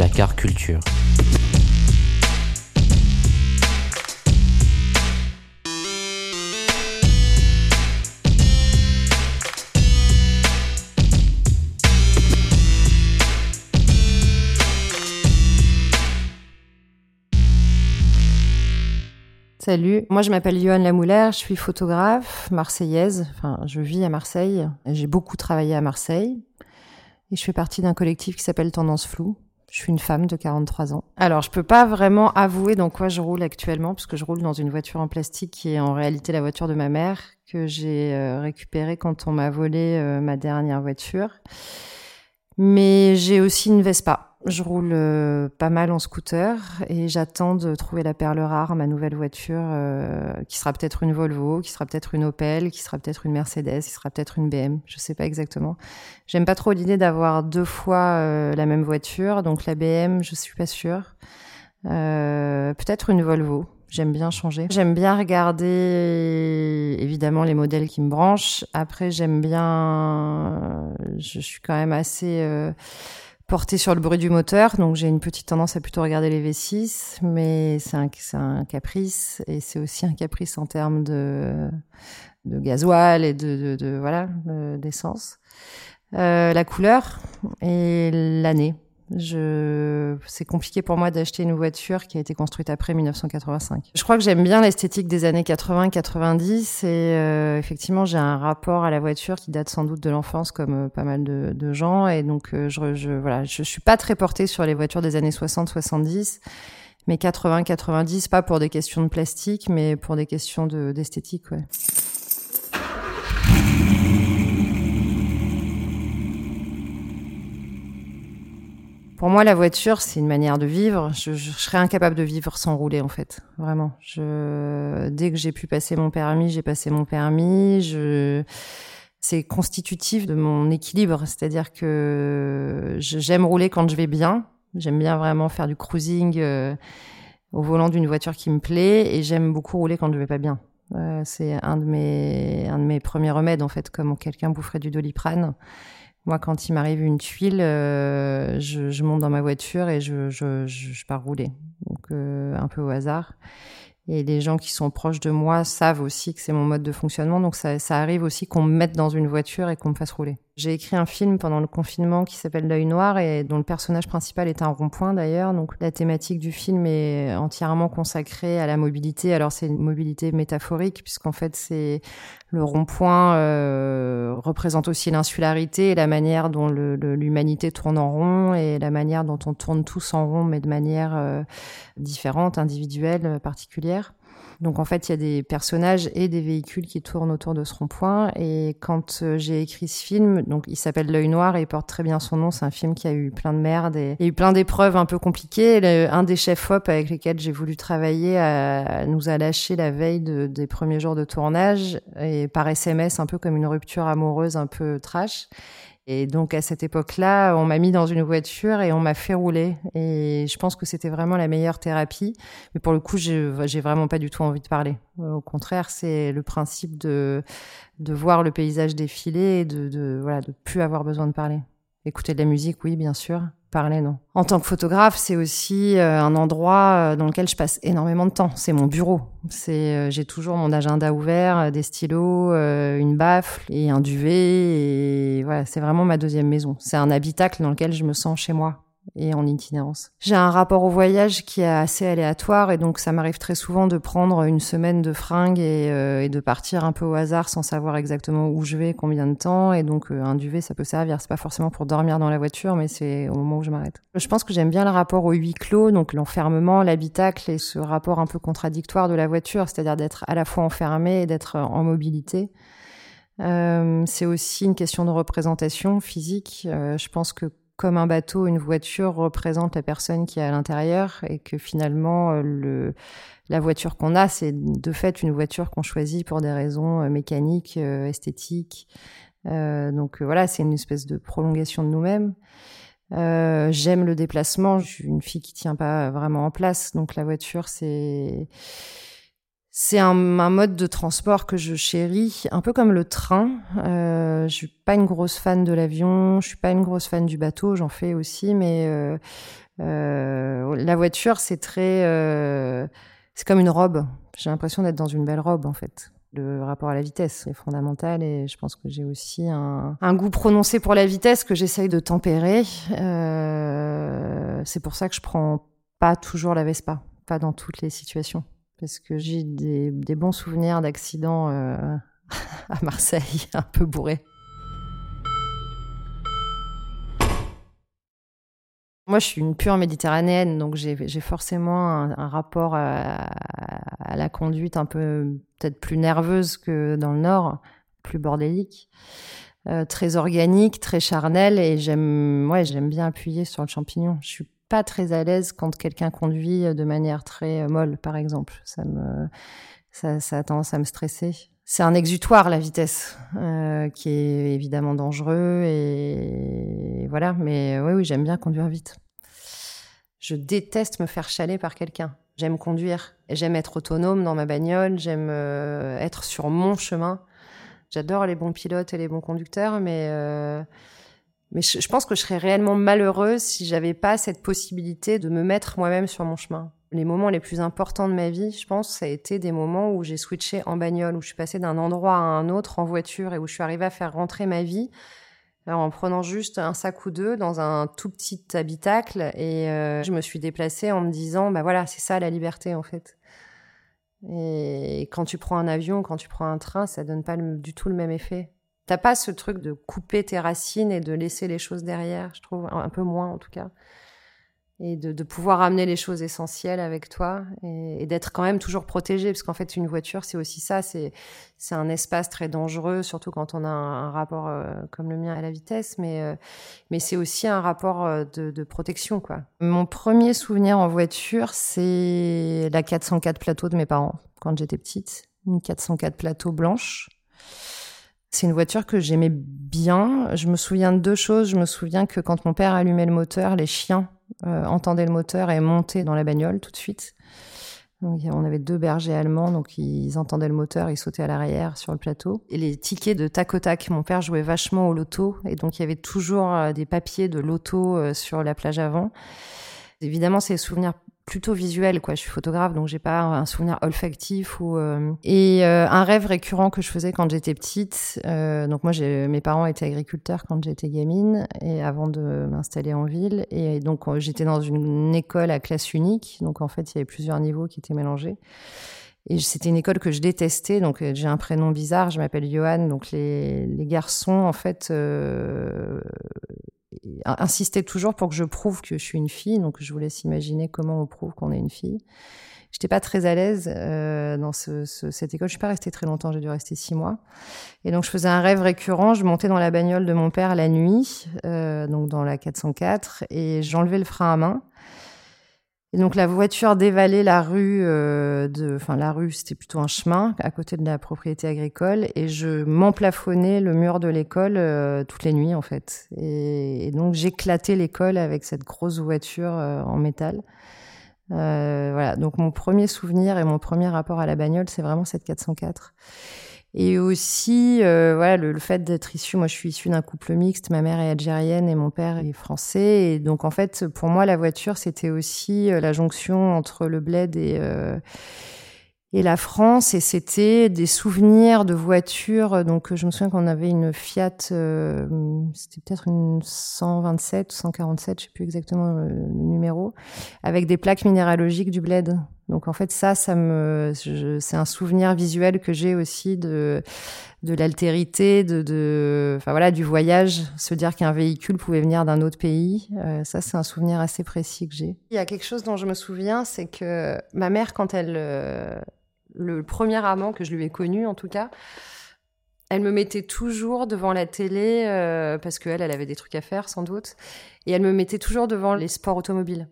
la car culture. Salut, moi je m'appelle Yoann Lamoulaire, je suis photographe marseillaise, enfin je vis à Marseille, j'ai beaucoup travaillé à Marseille et je fais partie d'un collectif qui s'appelle Tendance Floue. Je suis une femme de 43 ans. Alors, je peux pas vraiment avouer dans quoi je roule actuellement, parce que je roule dans une voiture en plastique qui est en réalité la voiture de ma mère, que j'ai euh, récupérée quand on m'a volé euh, ma dernière voiture. Mais j'ai aussi une Vespa. Je roule euh, pas mal en scooter et j'attends de trouver la perle rare, ma nouvelle voiture, euh, qui sera peut-être une Volvo, qui sera peut-être une Opel, qui sera peut-être une Mercedes, qui sera peut-être une BM. Je sais pas exactement. J'aime pas trop l'idée d'avoir deux fois euh, la même voiture, donc la BM, je suis pas sûre. peut-être une Volvo. J'aime bien changer. J'aime bien regarder évidemment les modèles qui me branchent. Après, j'aime bien. Je suis quand même assez porté sur le bruit du moteur, donc j'ai une petite tendance à plutôt regarder les V6, mais c'est un, un, caprice et c'est aussi un caprice en termes de, de gasoil et de, de, de voilà d'essence. Euh, la couleur et l'année. Je, c'est compliqué pour moi d'acheter une voiture qui a été construite après 1985. Je crois que j'aime bien l'esthétique des années 80-90 et euh, effectivement j'ai un rapport à la voiture qui date sans doute de l'enfance comme euh, pas mal de, de, gens et donc euh, je, je, voilà, je suis pas très portée sur les voitures des années 60-70 mais 80-90 pas pour des questions de plastique mais pour des questions de, d'esthétique ouais. Pour moi, la voiture, c'est une manière de vivre. Je, je, serais incapable de vivre sans rouler, en fait. Vraiment. Je, dès que j'ai pu passer mon permis, j'ai passé mon permis. Je, c'est constitutif de mon équilibre. C'est-à-dire que j'aime rouler quand je vais bien. J'aime bien vraiment faire du cruising euh, au volant d'une voiture qui me plaît et j'aime beaucoup rouler quand je vais pas bien. Euh, c'est un de mes un de mes premiers remèdes en fait, comme quelqu'un boufferait du doliprane. Moi, quand il m'arrive une tuile, euh, je, monte dans ma voiture et je, je, je pars rouler. Donc, euh, un peu au hasard. Et les gens qui sont proches de moi savent aussi que c'est mon mode de fonctionnement. Donc ça, ça arrive aussi qu'on me mette dans une voiture et qu'on me fasse rouler. J'ai écrit un film pendant le confinement qui s'appelle L'œil noir et dont le personnage principal est un rond-point d'ailleurs. Donc la thématique du film est entièrement consacrée à la mobilité. Alors c'est une mobilité métaphorique puisqu'en fait c'est le rond-point euh, représente aussi l'insularité et la manière dont l'humanité tourne en rond et la manière dont on tourne tous en rond mais de manière euh, différente, individuelle, particulière. Donc en fait, il y a des personnages et des véhicules qui tournent autour de ce rond-point. Et quand euh, j'ai écrit ce film, donc il s'appelle L'œil noir et il porte très bien son nom. C'est un film qui a eu plein de merde et il eu plein d'épreuves un peu compliquées. un des chefs op avec lesquels j'ai voulu travailler nous a lâché la veille des premiers jours de tournage et par SMS, un peu comme une rupture amoureuse un peu trash. Et donc à cette époque-là, on m'a mis dans une voiture et on m'a fait rouler. Et je pense que c'était vraiment la meilleure thérapie. Mais pour le coup, j'ai vraiment pas du tout envie de parler. Au contraire, c'est le principe de de voir le paysage défiler et de, de voilà de plus avoir besoin de parler. Écouter de la musique, oui, bien sûr En tant que photographe, c'est aussi euh, un endroit euh, dans lequel je passe énormément de temps. C'est mon bureau. C'est, euh, j'ai toujours mon agenda ouvert, des stylos, une baffle et un duvet. Et voilà, c'est vraiment ma deuxième maison. C'est un habitacle dans lequel je me sens chez moi et en itinérance. J'ai un rapport au voyage qui est assez aléatoire et donc ça m'arrive très souvent de prendre une semaine de fringues et, euh, et, de partir un peu au hasard sans savoir exactement où je vais, combien de temps et donc euh, un duvet ça peut servir. C'est pas forcément pour dormir dans la voiture mais c'est au moment où je m'arrête. Je pense que j'aime bien le rapport au huis clos, donc l'enfermement, l'habitacle et ce rapport un peu contradictoire de la voiture, c'est-à-dire d'être à la fois enfermé et d'être en mobilité. Euh, c'est aussi une question de représentation physique. Euh, je pense que comme un bateau, une voiture représente la personne qui est à l'intérieur et que finalement euh, la voiture qu'on a, c'est de fait une voiture qu'on choisit pour des raisons euh, mécaniques, euh, esthétiques. Donc voilà, c'est une espèce de prolongation de nous-mêmes. J'aime le déplacement. Je suis une fille qui tient pas vraiment en place, donc la voiture, c'est c'est un, un, mode de transport que je chéris, un peu comme le train. Euh, je suis pas une grosse fan de l'avion, je suis pas une grosse fan du bateau, j'en fais aussi, mais euh, Euh, la voiture, c'est très, euh, c'est comme une robe. J'ai l'impression d'être dans une belle robe en fait. Le rapport à la vitesse est fondamental et je pense que j'ai aussi un, un, goût prononcé pour la vitesse que j'essaye de tempérer. Euh, c'est pour ça que je prends pas toujours la Vespa, pas dans toutes les situations, parce que j'ai des, bons souvenirs d'accidents euh, à Marseille, un peu bourré. Moi, je suis une pure méditerranéenne, donc j'ai forcément un, rapport à, la conduite un peu peut-être plus nerveuse que dans le nord, plus bordélique, euh, très organique, très charnel, et j'aime, ouais, bien appuyer sur le champignon. Pas très à l'aise quand quelqu'un conduit de manière très molle, par exemple. Ça me, ça, ça a tendance à me stresser. C'est un exutoire la vitesse euh, qui est évidemment dangereux et voilà. Mais oui oui j'aime bien conduire vite. Je déteste me faire chaler par quelqu'un. J'aime conduire. J'aime être autonome dans ma bagnole. J'aime euh, être sur mon chemin. J'adore les bons pilotes et les bons conducteurs mais euh, mais je, je, pense que je serais réellement malheureuse si j'avais pas cette possibilité de me mettre moi-même sur mon chemin les moments les plus importants de ma vie, je pense, ça a été des moments où j'ai switché en bagnole, où je suis passée d'un endroit à un autre en voiture et où je suis arrivée à faire rentrer ma vie alors, en prenant juste un sac ou deux dans un tout petit habitacle. Et euh, je me suis déplacée en me disant, bah voilà, c'est ça la liberté en fait. Et quand tu prends un avion, quand tu prends un train, ça donne pas du tout le même effet. T'as pas ce truc de couper tes racines et de laisser les choses derrière, je trouve, un peu moins en tout cas. Et de, pouvoir amener les choses essentielles avec toi et, d'être quand même toujours protégé parce qu'en fait une voiture c'est aussi ça c'est un espace très dangereux surtout quand on a un, un rapport euh, comme le mien à la vitesse mais euh, mais c'est aussi un rapport euh, de, de, protection quoi. Mon premier souvenir en voiture c'est la 404 plateau de mes parents quand j'étais petite. Une 404 plateau blanche c'est une voiture que j'aimais bien. Je me souviens de deux choses. Je me souviens que quand mon père allumait le moteur, les chiens euh, entendaient le moteur et montaient dans la bagnole tout de suite. Donc, on avait deux bergers allemands, donc ils entendaient le moteur, ils sautaient à l'arrière sur le plateau. Et les tickets de tac au tac, mon père jouait vachement au loto, et donc il y avait toujours euh, des papiers de loto euh, sur la plage avant. Évidemment, c'est des souvenirs plutôt visuel quoi. Je suis photographe donc j'ai pas un souvenir olfactif ou euh... et euh, un rêve récurrent que je faisais quand j'étais petite euh, donc moi mes parents étaient agriculteurs quand j'étais gamine et avant de m'installer en ville et donc euh, j'étais dans une école à classe unique donc en fait il y avait plusieurs niveaux qui étaient mélangés et c'était une école que je détestais, donc j'ai un prénom bizarre, je m'appelle Johan, donc les, les garçons, en fait, euh, insistait toujours pour que je prouve que je suis une fille. Donc, je vous laisse imaginer comment on prouve qu'on est une fille. J'étais pas très à l'aise euh, dans ce, ce, cette école. Je suis pas restée très longtemps. J'ai dû rester six mois. Et donc, je faisais un rêve récurrent. Je montais dans la bagnole de mon père la nuit, euh, donc dans la 404, et j'enlevais le frein à main. Et donc la voiture dévalait la rue, euh, de, enfin la rue c'était plutôt un chemin à côté de la propriété agricole et je m'emplafonnais le mur de l'école euh, toutes les nuits en fait. Et, donc j'éclatais l'école avec cette grosse voiture euh, en métal. Euh, voilà, donc mon premier souvenir et mon premier rapport à la bagnole c'est vraiment cette 404. Et aussi, euh, voilà, le, le fait d'être issu, moi je suis issue d'un couple mixte, ma mère est algérienne et mon père est français. Et donc en fait, pour moi, la voiture, c'était aussi euh, la jonction entre le bled et, euh, et la France. Et c'était des souvenirs de voitures. Donc je me souviens qu'on avait une Fiat, euh, c'était peut-être une 127 ou 147, je sais plus exactement le numéro, avec des plaques minéralogiques du bled. Donc en fait ça, ça me, c'est un souvenir visuel que j'ai aussi de de l'altérité, de, de, enfin voilà, du voyage, se dire qu'un véhicule pouvait venir d'un autre pays. Euh, ça, c'est un souvenir assez précis que j'ai. Il y a quelque chose dont je me souviens, c'est que ma mère, quand elle, euh, le premier amant que je lui ai connu, en tout cas, elle me mettait toujours devant la télé euh, parce qu'elle, elle avait des trucs à faire sans doute, et elle me mettait toujours devant les sports automobiles.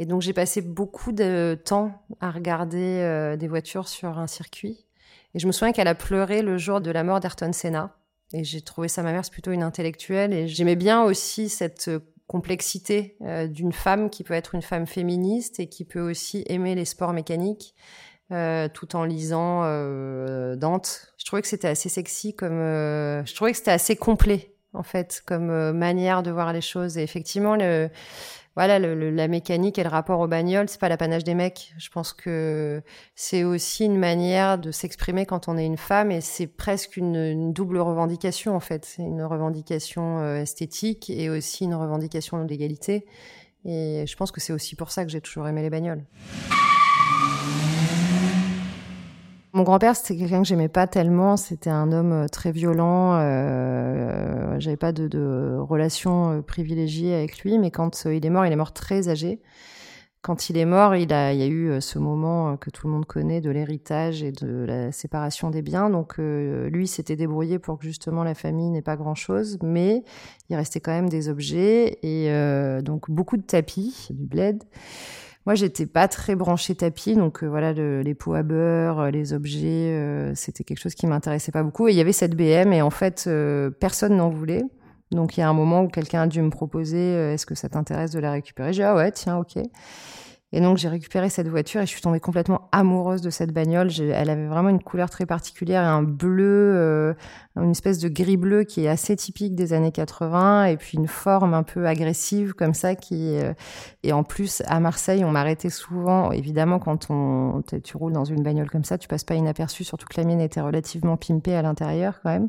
Et donc j'ai passé beaucoup de temps à regarder euh, des voitures sur un circuit. Et je me souviens qu'elle a pleuré le jour de la mort d'Ayrton Senna. Et j'ai trouvé ça, ma mère, c'est plutôt une intellectuelle. Et j'aimais bien aussi cette complexité euh, d'une femme qui peut être une femme féministe et qui peut aussi aimer les sports mécaniques euh, tout en lisant euh, Dante. Je trouvais que c'était assez sexy comme... Euh, je trouvais que c'était assez complet en fait, comme euh, manière de voir les choses. Et effectivement, le, voilà, la mécanique et le rapport au bagnole, c'est pas l'apanage des mecs. Je pense que c'est aussi une manière de s'exprimer quand on est une femme et c'est presque une, double revendication en fait. C'est une revendication euh, esthétique et aussi une revendication d'égalité. Et je pense que c'est aussi pour ça que j'ai toujours aimé les bagnoles. Mon grand-père, c'était quelqu'un que j'aimais pas tellement. C'était un homme euh, très violent. Euh, J'avais pas de, relation euh, privilégiée avec lui, mais quand euh, il est mort, il est mort très âgé. Quand il est mort, il, a, il y a eu ce moment que tout le monde connaît de l'héritage et de la séparation des biens. Donc lui s'était débrouillé pour que justement la famille n'ait pas grand-chose, mais il restait quand même des objets et donc beaucoup de tapis, du bled. Moi, j'étais pas très branchée tapis, donc euh, voilà, les pots à beurre, euh, les objets, euh, c'était quelque chose qui m'intéressait pas beaucoup. Et il y avait cette BM, et en fait, personne n'en voulait. Donc il y a un moment où quelqu'un a dû me proposer, est-ce que ça t'intéresse de la récupérer? J'ai dit ah ouais, tiens, ok. Et donc j'ai récupéré cette voiture et je suis tombée complètement amoureuse de cette bagnole. Elle avait vraiment une couleur très particulière, un bleu, euh, une espèce de gris bleu qui est assez typique des années 80 et puis une forme un peu agressive comme ça qui euh, et en plus à Marseille on m'arrêtait souvent. Évidemment quand on tu roules dans une bagnole comme ça, tu passes pas inaperçu, surtout que la mienne était relativement pimpée à l'intérieur quand même.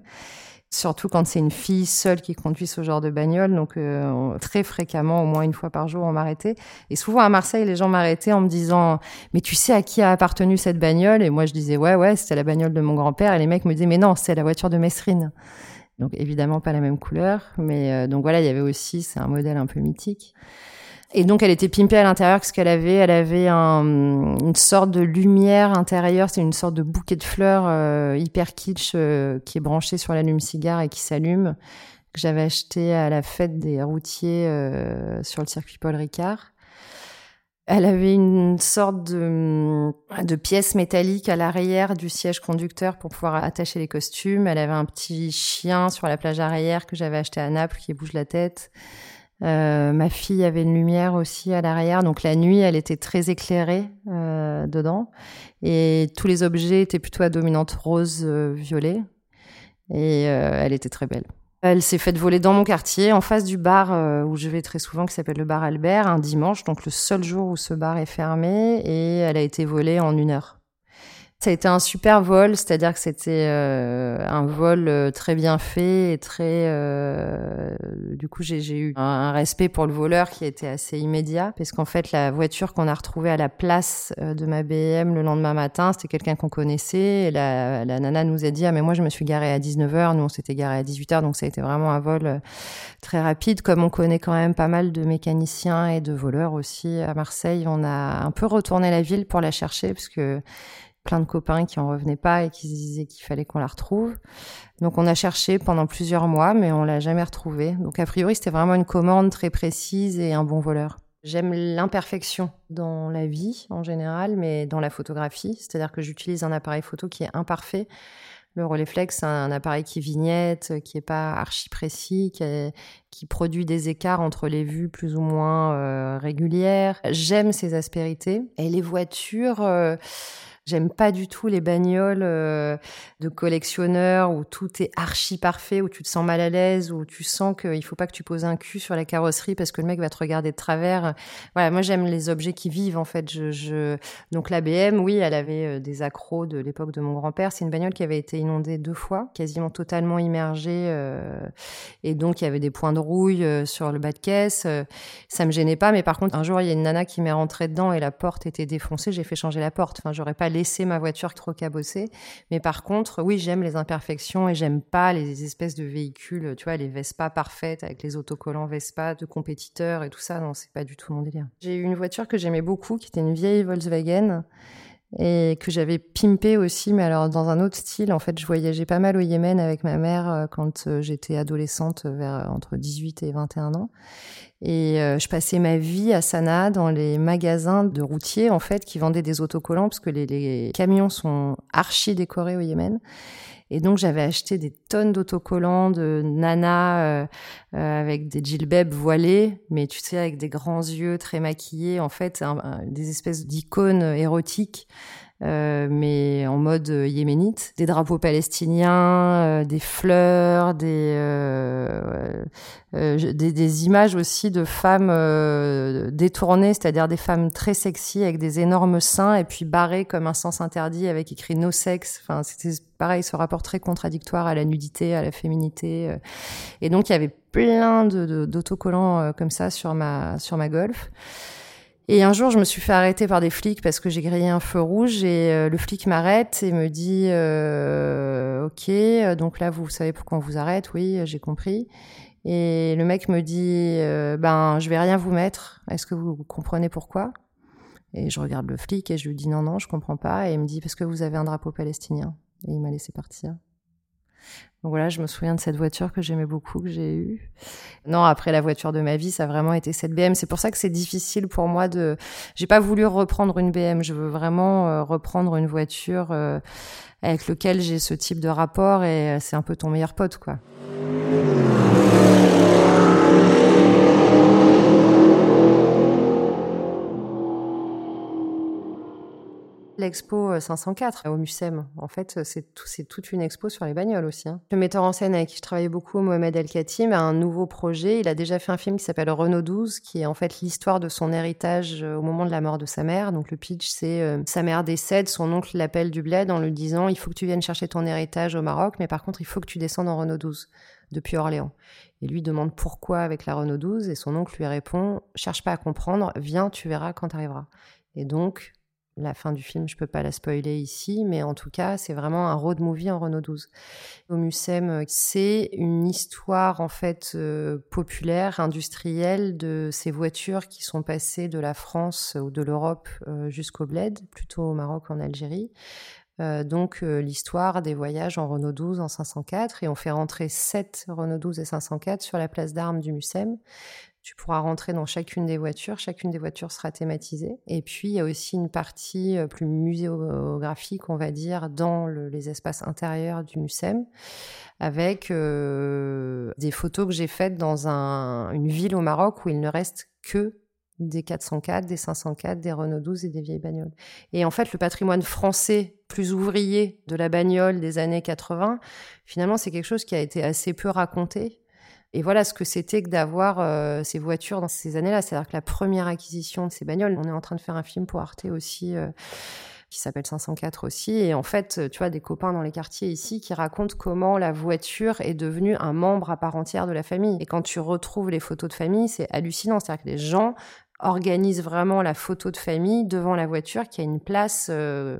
Surtout quand c'est une fille seule qui conduit ce genre de bagnole. Donc, euh, très fréquemment, au moins une fois par jour, on m'arrêtait. Et souvent à Marseille, les gens m'arrêtaient en me disant Mais tu sais à qui a appartenu cette bagnole? Et moi, je disais Ouais, ouais, c'était la bagnole de mon grand-père. Et les mecs me disaient Mais non, c'est la voiture de Mesrine. Donc, évidemment, pas la même couleur. Mais euh, donc voilà, il y avait aussi, c'est un modèle un peu mythique. Et donc, elle était pimpée à l'intérieur parce qu'elle avait, elle avait un, une sorte de lumière intérieure. C'est une sorte de bouquet de fleurs euh, hyper kitsch euh, qui est branché sur l'allume-cigare et qui s'allume que j'avais acheté à la fête des routiers euh, sur le circuit Paul Ricard. Elle avait une sorte de, de pièce métallique à l'arrière du siège conducteur pour pouvoir attacher les costumes. Elle avait un petit chien sur la plage arrière que j'avais acheté à Naples qui bouge la tête. Euh, ma fille avait une lumière aussi à l'arrière, donc la nuit, elle était très éclairée euh, dedans. Et tous les objets étaient plutôt à dominante rose-violet. Euh, et elle était très belle. Elle s'est faite voler dans mon quartier, en face du bar où je vais très souvent, qui s'appelle le bar Albert, un dimanche, donc le seul jour où ce bar est fermé. Et elle a été volée en une heure. Ça a été un super vol, c'est-à-dire que c'était un vol très bien fait et très. Du coup, j'ai eu un, respect pour le voleur qui était assez immédiat, parce qu'en fait, la voiture qu'on a retrouvée à la place de ma BM le lendemain matin, c'était quelqu'un qu'on connaissait. La, nana nous a dit ah mais moi je me suis garée à 19h, nous on s'était garé à 18h, donc ça a été vraiment un vol très rapide. Comme on connaît quand même pas mal de mécaniciens et de voleurs aussi à Marseille, on a un peu retourné la ville pour la chercher, parce plein de copains qui en revenaient pas et qui se disaient qu'il fallait qu'on la retrouve. Donc on a cherché pendant plusieurs mois, mais on l'a jamais retrouvée. Donc a priori, c'était vraiment une commande très précise et un bon voleur. J'aime l'imperfection dans la vie en général, mais dans la photographie, c'est-à-dire que j'utilise un appareil photo qui est imparfait. Le Rolleiflex, un appareil qui vignette, qui est pas archi précis, qui, produit des écarts entre les vues plus ou moins euh, régulières. J'aime ces aspérités. Et les voitures, euh, J'aime pas du tout les bagnoles euh, de collectionneurs où tout est archi parfait, où tu te sens mal à l'aise, où tu sens qu'il faut pas que tu poses un cul sur la carrosserie parce que le mec va te regarder de travers. Voilà, moi j'aime les objets qui vivent en fait. Je. Donc la BM, oui, elle avait euh, des accros de l'époque de mon grand-père. C'est une bagnole qui avait été inondée deux fois, quasiment totalement immergée, euh... et donc il y avait des points de rouille sur le bas de caisse. Ça me gênait pas, mais par contre un jour il y a une nana qui m'est rentrée dedans et la porte était défoncée. J'ai fait changer la porte. Enfin, j'aurais pas laisser ma voiture trop cabossée. Mais par contre, oui, j'aime les imperfections et j'aime pas les espèces de véhicules, tu vois, les Vespa parfaites avec les autocollants Vespa de compétiteurs et tout ça. Non, c'est pas du tout mon délire. J'ai eu une voiture que j'aimais beaucoup, qui était une vieille Volkswagen et que j'avais pimpé aussi, mais alors dans un autre style. En fait, je voyageais pas mal au Yémen avec ma mère euh, quand euh, j'étais adolescente, vers euh, entre 18 et 21 ans. Et je passais ma vie à Sanaa dans les magasins de routiers en fait qui vendaient des autocollants parce que les, les camions sont archi décorés au Yémen. Et donc j'avais acheté des tonnes d'autocollants de nana euh, euh, avec des djilbebs voilés, mais tu sais avec des grands yeux très maquillés, en fait des espèces d'icônes érotiques mais en mode yéménite. Des drapeaux palestiniens, des fleurs, des, des, des, images aussi de femmes détournées, c'est-à-dire des femmes très sexy avec des énormes seins et puis barrées comme un sens interdit avec écrit no sex. Enfin, c'était pareil, ce rapport très contradictoire à la nudité, à la féminité. Et donc, il y avait plein d'autocollants de, comme ça sur ma, sur ma Golf. Et un jour, je me suis fait arrêter par des flics parce que j'ai grillé un feu rouge et euh, le flic m'arrête et me dit euh, OK, donc là vous savez pourquoi on vous arrête? Oui, j'ai compris. Et le mec me dit euh, ben je vais rien vous mettre. Est-ce que vous comprenez pourquoi? Et je regarde le flic et je lui dis non non, je comprends pas et il me dit parce que vous avez un drapeau palestinien. Et il m'a laissé partir. Donc voilà, je me souviens de cette voiture que j'aimais beaucoup, que j'ai eue. Non, après la voiture de ma vie, ça a vraiment été cette BM. C'est pour ça que c'est difficile pour moi de. J'ai pas voulu reprendre une BM. Je veux vraiment euh, reprendre une voiture euh, avec lequel j'ai ce type de rapport et euh, c'est un peu ton meilleur pote, quoi. L'expo 504 euh, au Mucem. En fait, euh, c'est tout, toute une expo sur les bagnoles aussi. Hein. Le metteur en scène avec qui je travaillais beaucoup, Mohamed El Khatim, a un nouveau projet. Il a déjà fait un film qui s'appelle Renault 12, qui est en fait l'histoire de son héritage euh, au moment de la mort de sa mère. Donc le pitch, c'est sa mère décède, son oncle l'appelle du bled en lui disant il faut que tu viennes chercher ton héritage au Maroc, mais par contre, il faut que tu descendes en Renault 12 depuis Orléans. Et lui demande pourquoi avec la Renault 12 et son oncle lui répond cherche pas à comprendre, viens, tu verras quand tu arriveras. Et donc, la fin du film, je peux pas la spoiler ici, mais en tout cas, c'est vraiment un road movie en Renault 12. Au Mucem, euh, c'est une histoire en fait euh, populaire, industrielle de ces voitures qui sont passées de la France ou de l'Europe euh, jusqu'au Bled, plutôt au Maroc, en Algérie. donc l'histoire des voyages en Renault 12 en 504 et on fait rentrer 7 Renault 12 et 504 sur la place d'armes du Mucem. Tu pourras rentrer dans chacune des voitures, chacune des voitures sera thématisée. Et puis, il y a aussi une partie euh, plus muséographique, on va dire, dans les espaces intérieurs du MUSEM, avec euh, des photos que j'ai faites dans une ville au Maroc où il ne reste que des 404, des 504, des Renault 12 et des vieilles bagnoles. Et en fait, le patrimoine français plus ouvrier de la bagnole des années 80, finalement, c'est quelque chose qui a été assez peu raconté et voilà ce que c'était que d'avoir euh, ces voitures dans ces années-là. C'est-à-dire que la première acquisition de ces bagnoles, on est en train de faire un film pour Arte aussi. Euh, qui s'appelle 504 aussi. Et en fait, tu vois, des copains dans les quartiers ici qui racontent comment la voiture est devenue un membre à part entière de la famille. Et quand tu retrouves les photos de famille, c'est hallucinant. C'est-à-dire que les gens organisent vraiment la photo de famille devant la voiture qui a une place euh,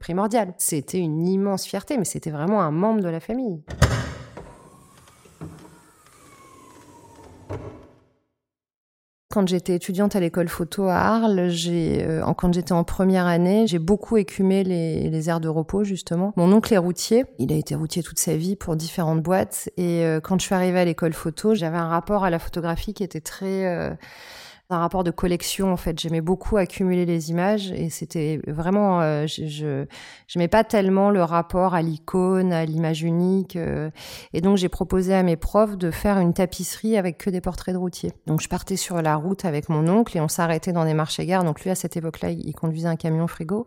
primordiale. C'était une immense fierté, mais c'était vraiment un membre de la famille. Quand j'étais étudiante à l'école photo à Arles, euh, quand j'étais en première année, j'ai beaucoup écumé les, les, aires de repos justement. Mon oncle est routier, il a été routier toute sa vie pour différentes boîtes, et euh, quand je suis arrivée à l'école photo, j'avais un rapport à la photographie qui était très euh, un rapport de collection en fait. J'aimais beaucoup accumuler les images et c'était vraiment, euh, je, j'aimais pas tellement le rapport à l'icône, à l'image unique. Euh, et donc j'ai proposé à mes profs de faire une tapisserie avec que des portraits de routiers. Donc je partais sur la route avec mon oncle et on s'arrêtait dans des marchés-gares. Donc lui à cette époque-là, il conduisait un camion frigo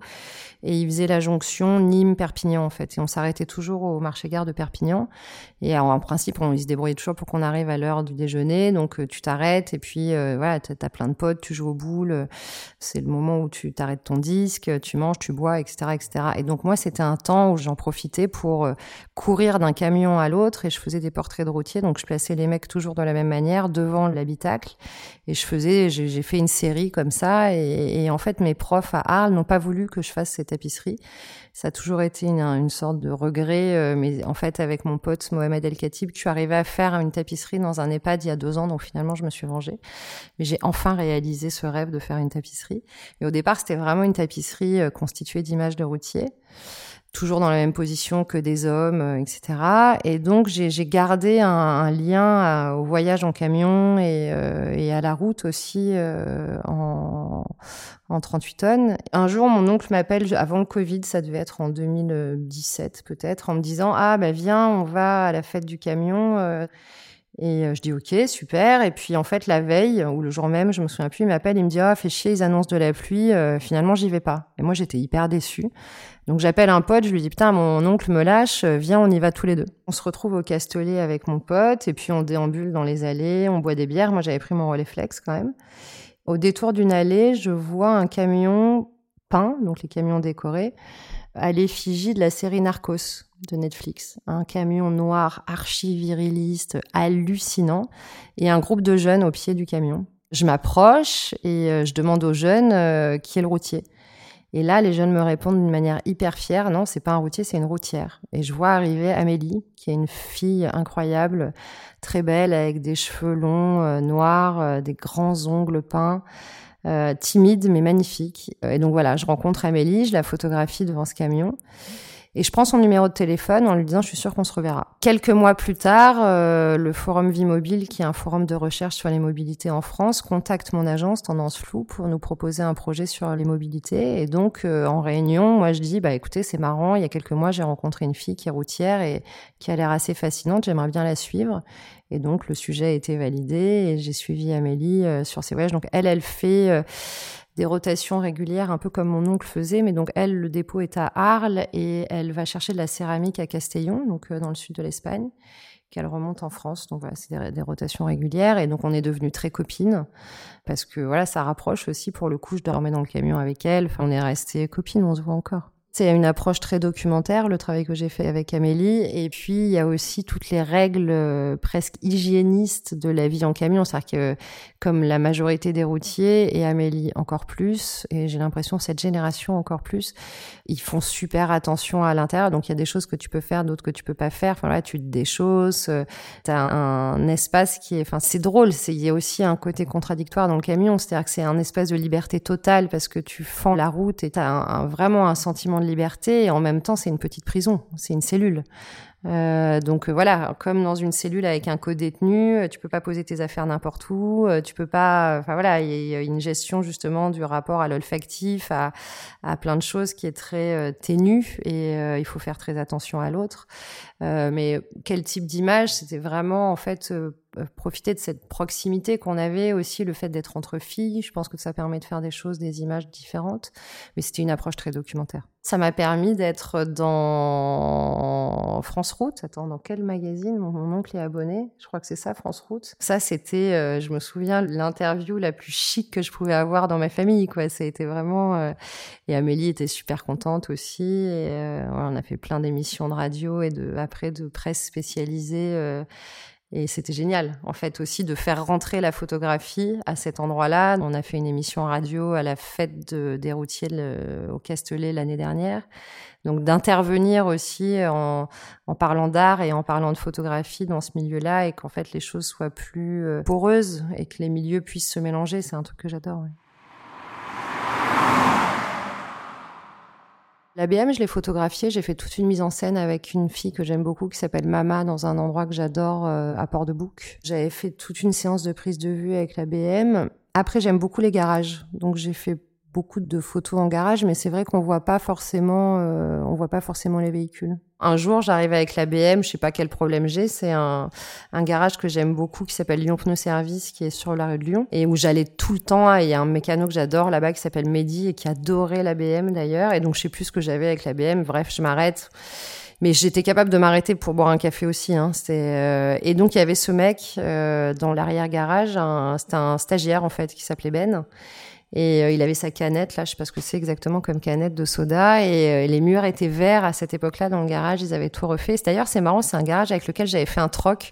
et il faisait la jonction Nîmes-Perpignan en fait. Et on s'arrêtait toujours au marché-gare de Perpignan. Et en, principe, on se débrouillait toujours pour qu'on arrive à l'heure du déjeuner. Donc euh, tu t'arrêtes et puis voilà, t'as plein de potes, tu joues aux boules, c'est le moment où tu t'arrêtes ton disque, tu manges, tu bois, etc., etc. Et donc moi, c'était un temps où j'en profitais pour euh, courir d'un camion à l'autre et je faisais des portraits de routiers. Donc je plaçais les mecs toujours de la même manière devant l'habitacle et je faisais, j'ai fait une série comme ça. Et, et, en fait, mes profs à Arles n'ont pas voulu que je fasse ces tapisseries ça a toujours été une, sorte de regret. Euh, mais en fait, avec mon pote Mohamed El Khatib, tu arrivais à faire une tapisserie dans un EHPAD il y a deux ans, donc finalement, je me suis vengée. Mais j'ai enfin réalisé ce rêve de faire une tapisserie. Et au départ, c'était vraiment une tapisserie euh, constituée d'images de routiers toujours dans la même position que des hommes, euh, etc. Et donc j'ai gardé un, un lien au voyage en camion et, euh, et, à la route aussi euh, en, en 38 tonnes. Un jour, mon oncle m'appelle avant le Covid, ça devait être en 2017 peut-être, en me disant ah bah viens, on va à la fête du camion. Et euh, je dis ok, super. Et puis en fait la veille ou le jour même, je me souviens plus, il m'appelle, il me dit ah fais chier, ils annoncent de la pluie. Euh, finalement j'y vais pas. Et moi j'étais hyper déçue. Donc j'appelle un pote, je lui dis putain mon oncle me lâche, euh, viens on y va tous les deux. On se retrouve au Castellet avec mon pote et puis on déambule dans les allées, on boit des bières. Moi j'avais pris mon relais flex quand même. Au détour d'une allée, je vois un camion peint, donc les camions décorés, à l'effigie de la série Narcos de Netflix. Un camion noir archi-viriliste, hallucinant, et un groupe de jeunes au pied du camion. Je m'approche et euh, je demande aux jeunes euh, qui est le routier. Et là, les jeunes me répondent d'une manière hyper fière, non, c'est pas un routier, c'est une routière. Et je vois arriver Amélie, qui est une fille incroyable, très belle, avec des cheveux longs, euh, noirs, des grands ongles peints, timide mais magnifique. Et donc voilà, je rencontre Amélie, je la photographie devant ce camion. Et je prends son numéro de téléphone en lui disant, je suis sûre qu'on se reverra. Quelques mois plus tard, euh, le Forum Vie Mobile, qui est un forum de recherche sur les mobilités en France, contacte mon agence Tendance Flou pour nous proposer un projet sur les mobilités. Et donc, euh, en réunion, moi, je dis, bah écoutez, c'est marrant, il y a quelques mois, j'ai rencontré une fille qui est routière et qui a l'air assez fascinante, j'aimerais bien la suivre. Et donc, le sujet a été validé et j'ai suivi Amélie euh, sur ses voyages. Donc, elle, elle fait des rotations régulières, un peu comme mon oncle faisait. Mais donc, elle, le dépôt est à Arles et elle va chercher de la céramique à Castellón, donc euh, dans le sud de l'Espagne, qu'elle remonte en France. Donc voilà, c'est des, rotations régulières. Et donc, on est devenues très copines parce que voilà, ça rapproche aussi. Pour le coup, je dormais dans le camion avec elle. Enfin, on est resté copines, on se voit encore. C'est une approche très documentaire, le travail que j'ai fait avec Amélie. Et puis, il y a aussi toutes les règles euh, presque hygiénistes de la vie en camion. C'est-à-dire que, comme la majorité des routiers, et Amélie encore plus, et j'ai l'impression cette génération encore plus, ils font super attention à l'intérieur. Donc, il y a des choses que tu peux faire, d'autres que tu peux pas faire. Enfin, là, tu te des choses. Euh, tu as un, espace qui est... Enfin, c'est drôle. Il y a aussi un côté contradictoire dans le camion. C'est-à-dire que c'est un espace de liberté totale parce que tu fends la route et tu as vraiment un sentiment liberté et en même temps c'est une petite prison, c'est une cellule. Euh, donc euh, voilà, comme dans une cellule avec un co-détenu, euh, tu peux pas poser tes affaires n'importe où, tu peux pas. Enfin voilà, il y a une gestion justement du rapport à l'olfactif, à, à plein de choses qui est très ténue et il faut faire très attention à l'autre. Mais quel type d'image C'était vraiment en fait profiter de cette proximité qu'on avait aussi, le fait d'être entre filles. Je pense que ça permet de faire des choses, des images différentes. Mais c'était une approche très documentaire. Ça m'a permis d'être dans France Route. Attends, dans quel magazine? Mon, oncle est abonné Je crois que c'est ça, France Route. Ça, c'était, euh, je me souviens, l'interview la plus chic que je pouvais avoir dans ma famille. Quoi, ça a été vraiment. Euh, et Amélie était super contente aussi. Et euh, on a fait plein d'émissions de radio et de après de presse spécialisée et c'était génial, en fait, aussi de faire rentrer la photographie à cet endroit-là. On a fait une émission radio à la fête des routiers au Castellet l'année dernière. Donc d'intervenir aussi en, en parlant d'art et en parlant de photographie dans ce milieu-là et qu'en fait les choses soient plus euh, poreuses et que les milieux puissent se mélanger, c'est un truc que j'adore. La BM, je l'ai photographiée, j'ai fait toute une mise en scène avec une fille que j'aime beaucoup qui s'appelle Mama dans un endroit que j'adore euh, à Port-de-Bouc. J'avais fait toute une séance de prise de vue avec la BM. Après, j'aime beaucoup les garages, donc j'ai fait beaucoup de photos en garage, mais c'est vrai qu'on voit pas forcément, euh, on voit pas forcément les véhicules. Un jour, j'arrive avec la BM, je sais pas quel problème j'ai, c'est un, un garage que j'aime beaucoup qui s'appelle Lyon Pneu Service, qui est sur la rue de Lyon, et où j'allais tout le temps. Il y a un mécano que j'adore là-bas qui s'appelle Mehdi et qui adorait la BM d'ailleurs, et donc je sais plus ce que j'avais avec la BM. Bref, je m'arrête. Mais j'étais capable de m'arrêter pour boire un café aussi. Hein. Euh... Et donc il y avait ce mec euh, dans l'arrière garage, c'était un stagiaire en fait qui s'appelait Ben et euh, il avait sa canette, là, je sais pas ce que c'est exactement comme canette de soda. Et euh, les murs étaient verts à cette époque-là dans le garage. Ils avaient tout refait. D'ailleurs, c'est marrant, c'est un garage avec lequel j'avais fait un troc.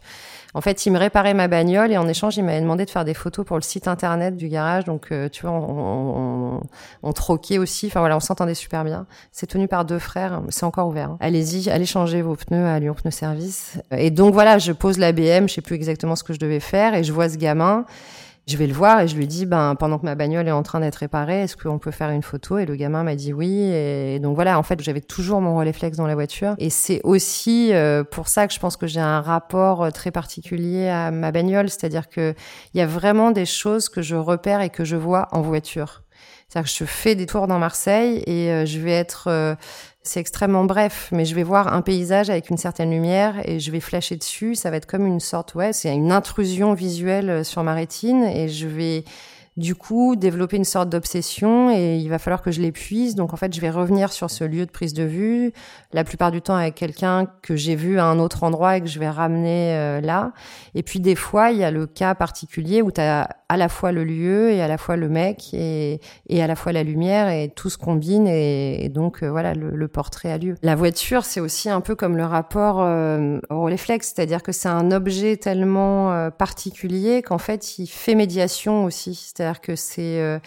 En fait, il me réparait ma bagnole et en échange, il m'avait demandé de faire des photos pour le site internet du garage. Donc, euh, tu vois, on, on, on, troquait aussi. Enfin voilà, on s'entendait super bien. C'est tenu par deux frères. C'est encore ouvert. Hein. Allez-y, allez changer vos pneus à Lyon Pneu Service. Et donc voilà, je pose la BM. Je sais plus exactement ce que je devais faire et je vois ce gamin. Je vais le voir et je lui dis, ben, pendant que ma bagnole est en train d'être réparée, est-ce qu'on peut faire une photo? Et le gamin m'a dit oui. Et donc voilà, en fait, j'avais toujours mon flex dans la voiture. Et c'est aussi euh, pour ça que je pense que j'ai un rapport euh, très particulier à ma bagnole. C'est-à-dire que il y a vraiment des choses que je repère et que je vois en voiture. C'est-à-dire que je fais des tours dans Marseille et euh, je vais être, euh, c'est extrêmement bref, mais je vais voir un paysage avec une certaine lumière et je vais flasher dessus. Ça va être comme une sorte, ouais, c'est une intrusion visuelle euh, sur ma rétine et je vais du coup développer une sorte d'obsession et il va falloir que je l'épuise. Donc en fait, je vais revenir sur ce lieu de prise de vue, la plupart du temps avec quelqu'un que j'ai vu à un autre endroit et que je vais ramener euh, là. Et puis des fois, il y a le cas particulier où tu as à la fois le lieu et à la fois le mec et, et à la fois la lumière et tout se combine et, donc euh, voilà le, portrait a lieu. La voiture, c'est aussi un peu comme le rapport euh, au réflexe, c'est-à-dire que c'est un objet tellement particulier qu'en fait il fait médiation aussi. C'est-à-dire que c'est euh,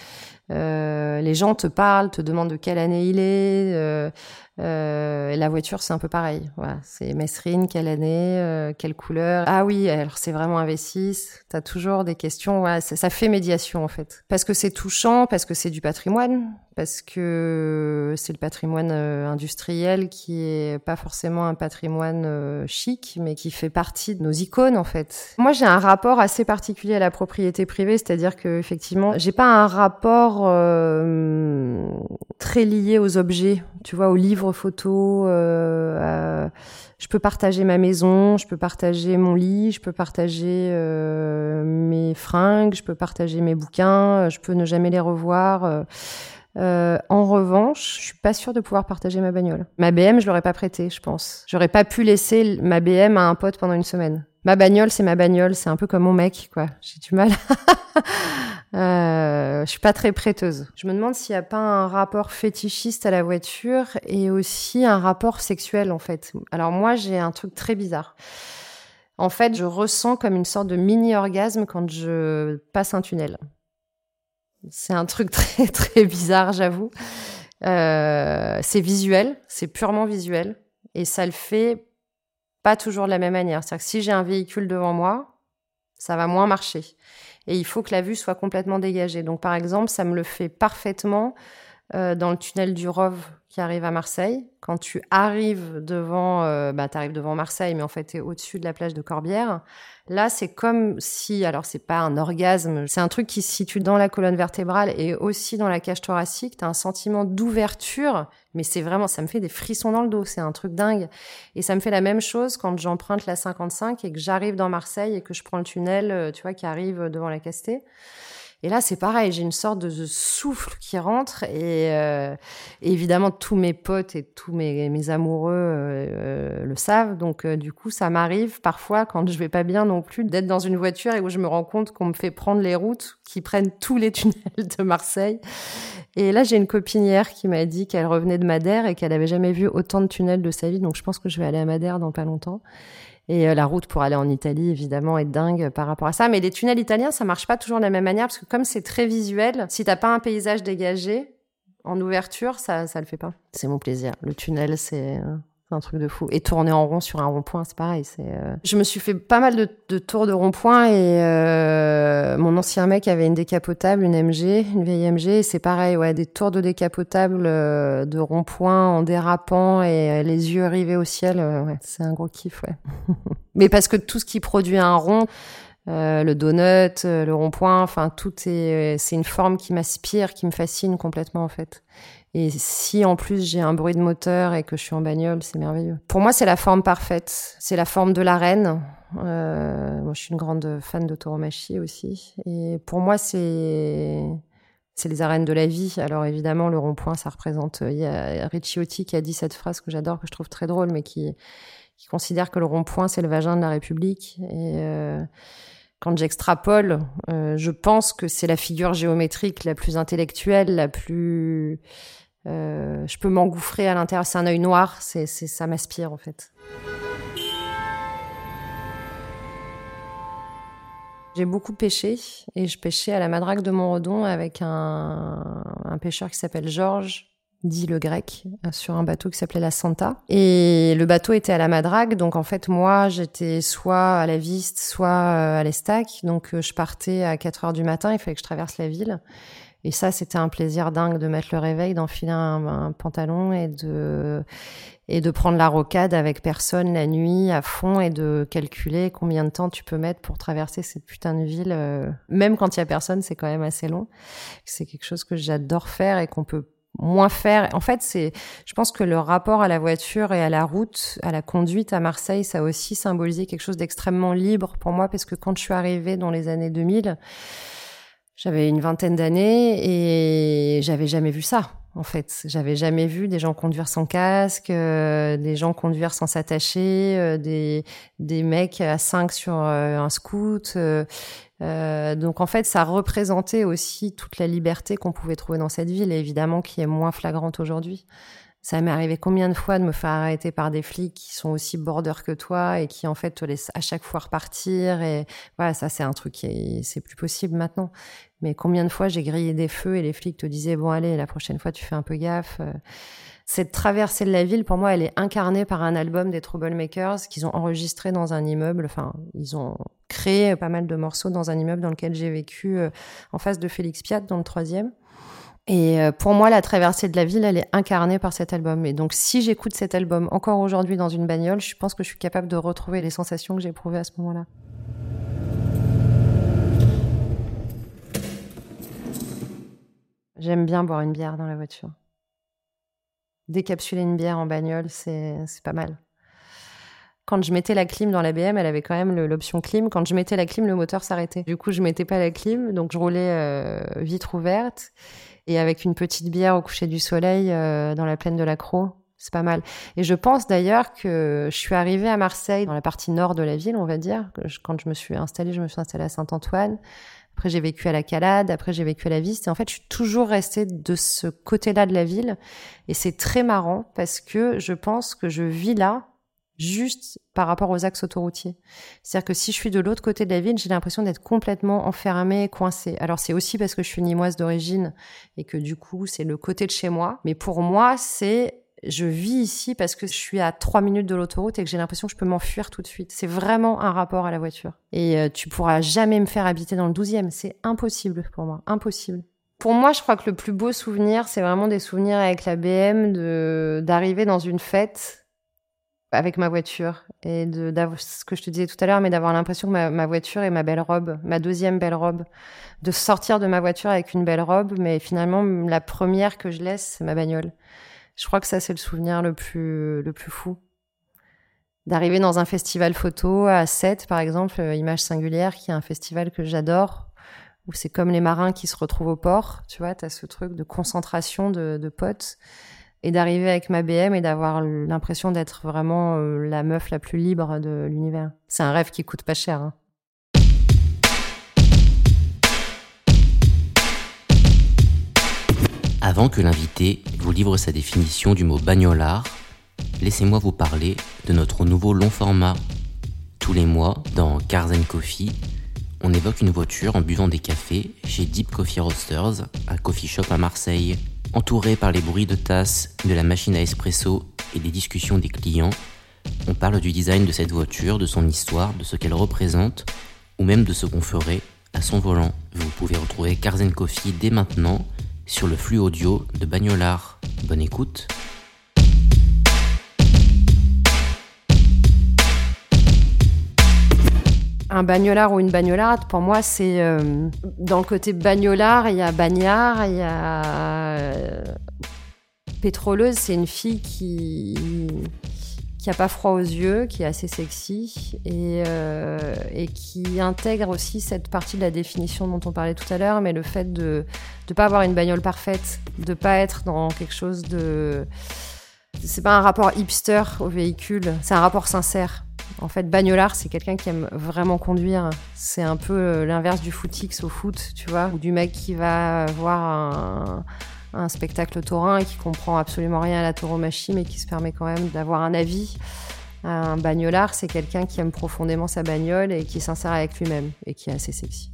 euh, les gens te parlent, te demandent de quelle année il est. Euh, la voiture, c'est un peu pareil. Voilà, c'est Mesrine, quelle année, euh, quelle couleur. Ah oui, alors c'est vraiment un V6. T'as toujours des questions. Voilà, ça, ça, fait médiation en fait, parce que c'est touchant, parce que c'est du patrimoine, parce que c'est le patrimoine euh, industriel qui est pas forcément un patrimoine euh, chic, mais qui fait partie de nos icônes en fait. Moi, j'ai un rapport assez particulier à la propriété privée, c'est-à-dire que effectivement, j'ai pas un rapport euh, très lié aux objets, tu vois, aux livres photos. Euh, je peux partager ma maison, je peux partager mon lit, je peux partager euh, mes fringues, je peux partager mes bouquins, je peux ne jamais les revoir. Euh, en revanche, je suis pas sûre de pouvoir partager ma bagnole. Ma BM, je l'aurais pas prêtée, je pense. J'aurais pas pu laisser ma BM à un pote pendant une semaine. Ma bagnole, c'est ma bagnole, c'est un peu comme mon mec, quoi. J'ai du mal. euh, je suis pas très prêteuse. Je me demande s'il y a pas un rapport fétichiste à la voiture et aussi un rapport sexuel, en fait. Alors moi, j'ai un truc très bizarre. En fait, je ressens comme une sorte de mini-orgasme quand je passe un tunnel. C'est un truc très très bizarre, j'avoue. Euh, c'est visuel, c'est purement visuel, et ça le fait pas toujours de la même manière. C'est-à-dire que si j'ai un véhicule devant moi, ça va moins marcher. Et il faut que la vue soit complètement dégagée. Donc par exemple, ça me le fait parfaitement euh, dans le tunnel du Rove qui arrive à Marseille. Quand tu arrives devant, euh, bah, arrives devant Marseille, mais en fait, tu es au-dessus de la plage de Corbière. Là, c'est comme si, alors c'est pas un orgasme, c'est un truc qui se situe dans la colonne vertébrale et aussi dans la cage thoracique. Tu as un sentiment d'ouverture, mais c'est vraiment, ça me fait des frissons dans le dos, c'est un truc dingue. Et ça me fait la même chose quand j'emprunte la 55 et que j'arrive dans Marseille et que je prends le tunnel, euh, tu vois, qui arrive devant la Castée. Et là, c'est pareil, j'ai une sorte de souffle qui rentre et, euh, évidemment tous mes potes et tous mes, amoureux euh, euh le savent. Donc du coup, ça m'arrive parfois quand je vais pas bien non plus d'être dans une voiture et où je me rends compte qu'on me fait prendre les routes qui prennent tous les tunnels de Marseille. Et là, j'ai une copine hier qui m'a dit qu'elle revenait de Madère et qu'elle avait jamais vu autant de tunnels de sa vie. Donc je pense que je vais aller à Madère dans pas longtemps. Et euh, la route pour aller en Italie, évidemment, est dingue par rapport à ça. Mais les tunnels italiens, ça marche pas toujours de la même manière parce que comme c'est très visuel, si t'as pas un paysage dégagé en ouverture, ça, ça le fait pas. C'est mon plaisir. Le tunnel, c'est euh, un truc de fou. Et tourner en rond sur un rond-point, c'est pareil. Euh, Je me suis fait pas mal de, tours de rond-point et euh, mon ancien mec avait une décapotable, une MG, une vieille MG. Et c'est pareil, ouais, des tours de décapotable euh, de rond-point en dérapant et les yeux rivés au ciel. c'est un gros kiff, ouais. Mais parce que tout ce qui produit un rond, le donut, le rond-point, enfin tout est, c'est une forme qui m'aspire, qui me fascine complètement en fait. Et si en plus j'ai un bruit de moteur et que je suis en bagnole, c'est merveilleux. Pour moi, c'est la forme parfaite. C'est la forme de l'arène. Euh, moi, je suis une grande fan de tauromachie aussi. Et pour moi, c'est c'est les arènes de la vie. Alors évidemment, le rond-point, ça représente. Il y a Ricciotti qui a dit cette phrase que j'adore, que je trouve très drôle, mais qui qui considère que le rond-point c'est le vagin de la République. Et euh, quand j'extrapole, euh, je pense que c'est la figure géométrique la plus intellectuelle, la plus euh, je peux m'engouffrer à l'intérieur. C'est un œil noir, c'est, ça m'aspire en fait. J'ai beaucoup pêché et je pêchais à la madrague de Montredon avec un, un pêcheur qui s'appelle Georges, dit le grec, sur un bateau qui s'appelait la Santa. Et le bateau était à la madrague, donc en fait moi j'étais soit à la Viste, soit euh, à l'Estac. Donc euh, je partais à 4 heures du matin, il fallait que je traverse la ville. Et ça, c'était un plaisir dingue de mettre le réveil, d'enfiler un, pantalon et de et de prendre la rocade avec personne la nuit à fond et de calculer combien de temps tu peux mettre pour traverser cette putain de ville. Euh, même quand il y a personne, c'est quand même assez long. C'est quelque chose que j'adore faire et qu'on peut moins faire. En fait, c'est, je pense que le rapport à la voiture et à la route, à la conduite à Marseille, ça a aussi symbolisé quelque chose d'extrêmement libre pour moi parce que quand je suis arrivée dans les années 2000, j'avais une vingtaine d'années et j'avais jamais vu ça. En fait, j'avais jamais vu des gens conduire sans casque, euh, des gens conduire sans s'attacher, euh, des des mecs à cinq sur euh, un scoot. donc en fait, ça représentait aussi toute la liberté qu'on pouvait trouver dans cette ville, et évidemment qui est moins flagrante aujourd'hui. Ça m'est arrivé combien de fois de me faire arrêter par des flics qui sont aussi border que toi et qui en fait te laissent à chaque fois repartir et voilà ça c'est un truc qui c'est plus possible maintenant. Mais combien de fois j'ai grillé des feux et les flics te disaient bon allez la prochaine fois tu fais un peu gaffe. Euh. Cette traversée de la ville pour moi elle est incarnée par un album des Troublemakers qu'ils ont enregistré dans un immeuble. Enfin ils ont créé pas mal de morceaux dans un immeuble dans lequel j'ai vécu euh, en face de Félix Piat dans le troisième. Et euh, pour moi, la traversée de la ville, elle est incarnée par cet album. Et donc, si j'écoute cet album encore aujourd'hui dans une bagnole, je pense que je suis capable de retrouver les sensations que j'ai éprouvées à ce moment-là. J'aime bien boire une bière dans la voiture. Décapsuler une bière en bagnole, c'est pas mal. Quand je mettais la clim dans la BM, elle avait quand même l'option clim. Quand je mettais la clim, le moteur s'arrêtait. Du coup, je mettais pas la clim, donc je roulais euh, vitre ouverte et avec une petite bière au coucher du soleil euh, dans la plaine de la Croix. C'est pas mal. Et je pense d'ailleurs que je suis arrivée à Marseille, dans la partie nord de la ville, on va dire. Quand je me suis installée, je me suis installée à Saint-Antoine. Après, j'ai vécu à la Calade. Après, j'ai vécu à la Viste. Et en fait, je suis toujours restée de ce côté-là de la ville. Et c'est très marrant parce que je pense que je vis là juste par rapport aux axes autoroutiers. C'est-à-dire que si je suis de l'autre côté de la ville, j'ai l'impression d'être complètement enfermée, coincée. Alors c'est aussi parce que je suis nimoise d'origine et que du coup c'est le côté de chez moi. Mais pour moi, c'est je vis ici parce que je suis à trois minutes de l'autoroute et que j'ai l'impression que je peux m'enfuir tout de suite. C'est vraiment un rapport à la voiture. Et euh, tu pourras jamais me faire habiter dans le 12e. C'est impossible pour moi. Impossible. Pour moi, je crois que le plus beau souvenir, c'est vraiment des souvenirs avec la BM de d'arriver dans une fête avec ma voiture et de ce que je te disais tout à l'heure, mais d'avoir l'impression que ma, voiture est ma belle robe, ma deuxième belle robe, de sortir de ma voiture avec une belle robe, mais finalement la première que je laisse, c'est ma bagnole. Je crois que ça c'est le souvenir le plus le plus fou. D'arriver dans un festival photo à 7 par exemple, euh, Image singulière, qui est un festival que j'adore, où c'est comme les marins qui se retrouvent au port, tu vois, tu as ce truc de concentration de, de potes et d'arriver avec ma BM et d'avoir l'impression d'être vraiment euh, la meuf la plus libre de l'univers. C'est un rêve qui coûte pas cher. Hein. Avant que l'invité vous livre sa définition du mot bagnolard, laissez-moi vous parler de notre nouveau long format. Tous les mois, dans Cars Coffee, on évoque une voiture en buvant des cafés chez Deep Coffee Roasters, un coffee shop à Marseille. Entouré par les bruits de tasses, de la machine à espresso et des discussions des clients, on parle du design de cette voiture, de son histoire, de ce qu'elle représente, ou même de ce qu'on ferait à son volant. Vous pouvez retrouver Carzen Coffee dès maintenant sur le flux audio de Bagnolard. Bonne écoute un bagnolard ou une bagnolarde, pour moi, c'est euh, dans le côté bagnolard, il y a bagnard, il y a euh, pétroleuse. C'est une fille qui qui a pas froid aux yeux, qui est assez sexy et, euh, et qui intègre aussi cette partie de la définition dont on parlait tout à l'heure, mais le fait de ne pas avoir une bagnole parfaite, de pas être dans quelque chose de c'est pas un rapport hipster au véhicule, c'est un rapport sincère. En fait, bagnolard, c'est quelqu'un qui aime vraiment conduire. C'est un peu euh, l'inverse du footix au foot, tu vois, ou du mec qui va voir un, spectacle taurin et qui comprend absolument rien à la tauromachie, mais qui se permet quand même d'avoir un avis. Un bagnolard, c'est quelqu'un qui aime profondément sa bagnole et qui est sincère avec lui-même et qui est assez sexy.